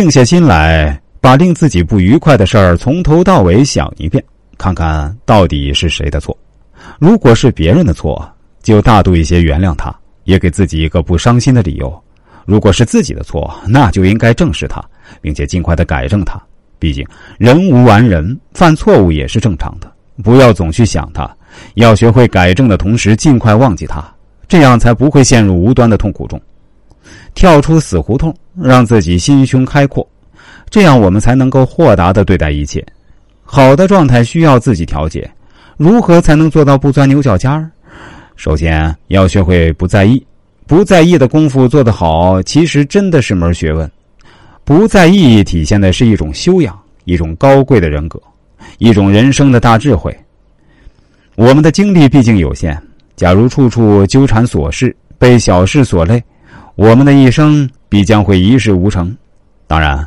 静下心来，把令自己不愉快的事儿从头到尾想一遍，看看到底是谁的错。如果是别人的错，就大度一些原谅他，也给自己一个不伤心的理由；如果是自己的错，那就应该正视他，并且尽快的改正他。毕竟人无完人，犯错误也是正常的。不要总去想他，要学会改正的同时，尽快忘记他，这样才不会陷入无端的痛苦中。跳出死胡同，让自己心胸开阔，这样我们才能够豁达的对待一切。好的状态需要自己调节，如何才能做到不钻牛角尖儿？首先要学会不在意，不在意的功夫做得好，其实真的是门学问。不在意体现的是一种修养，一种高贵的人格，一种人生的大智慧。我们的精力毕竟有限，假如处处纠缠琐事，被小事所累。我们的一生必将会一事无成。当然，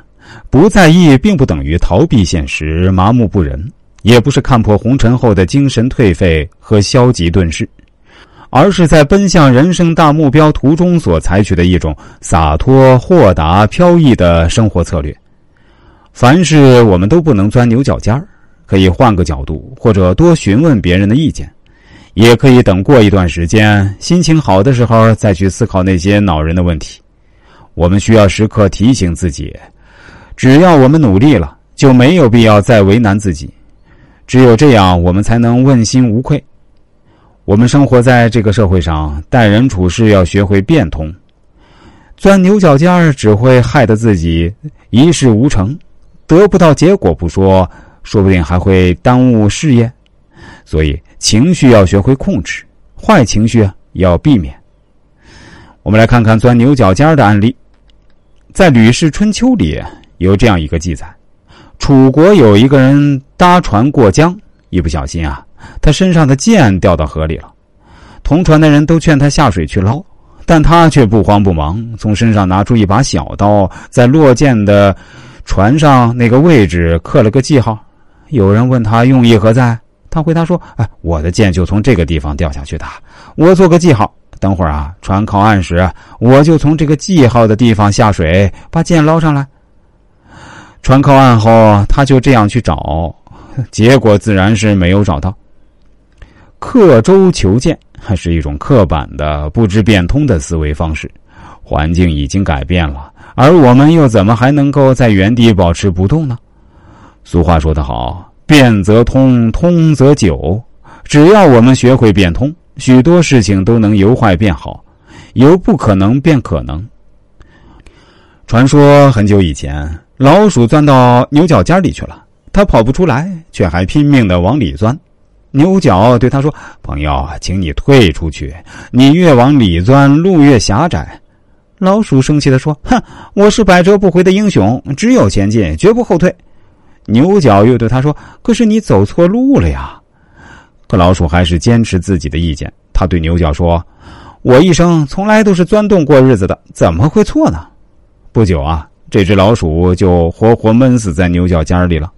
不在意并不等于逃避现实、麻木不仁，也不是看破红尘后的精神颓废和消极遁世，而是在奔向人生大目标途中所采取的一种洒脱、豁达、飘逸的生活策略。凡事我们都不能钻牛角尖儿，可以换个角度，或者多询问别人的意见。也可以等过一段时间，心情好的时候再去思考那些恼人的问题。我们需要时刻提醒自己：只要我们努力了，就没有必要再为难自己。只有这样，我们才能问心无愧。我们生活在这个社会上，待人处事要学会变通。钻牛角尖儿只会害得自己一事无成，得不到结果不说，说不定还会耽误事业。所以。情绪要学会控制，坏情绪要避免。我们来看看钻牛角尖的案例，在《吕氏春秋》里有这样一个记载：楚国有一个人搭船过江，一不小心啊，他身上的剑掉到河里了。同船的人都劝他下水去捞，但他却不慌不忙，从身上拿出一把小刀，在落剑的船上那个位置刻了个记号。有人问他用意何在？他回答说：“哎，我的剑就从这个地方掉下去的，我做个记号。等会儿啊，船靠岸时，我就从这个记号的地方下水，把剑捞上来。船靠岸后，他就这样去找，结果自然是没有找到。刻舟求剑还是一种刻板的、不知变通的思维方式。环境已经改变了，而我们又怎么还能够在原地保持不动呢？俗话说得好。”变则通，通则久。只要我们学会变通，许多事情都能由坏变好，由不可能变可能。传说很久以前，老鼠钻到牛角尖里去了，它跑不出来，却还拼命的往里钻。牛角对他说：“朋友，请你退出去，你越往里钻，路越狭窄。”老鼠生气的说：“哼，我是百折不回的英雄，只有前进，绝不后退。”牛角又对他说：“可是你走错路了呀！”可老鼠还是坚持自己的意见。他对牛角说：“我一生从来都是钻洞过日子的，怎么会错呢？”不久啊，这只老鼠就活活闷死在牛角尖里了。